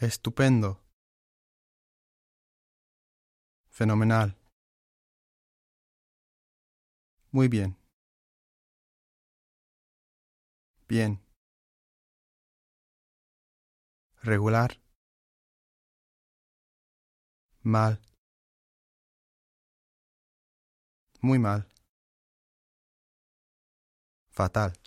Estupendo. Fenomenal. Muy bien. Bien. Regular. Mal. Muy mal. Fatal.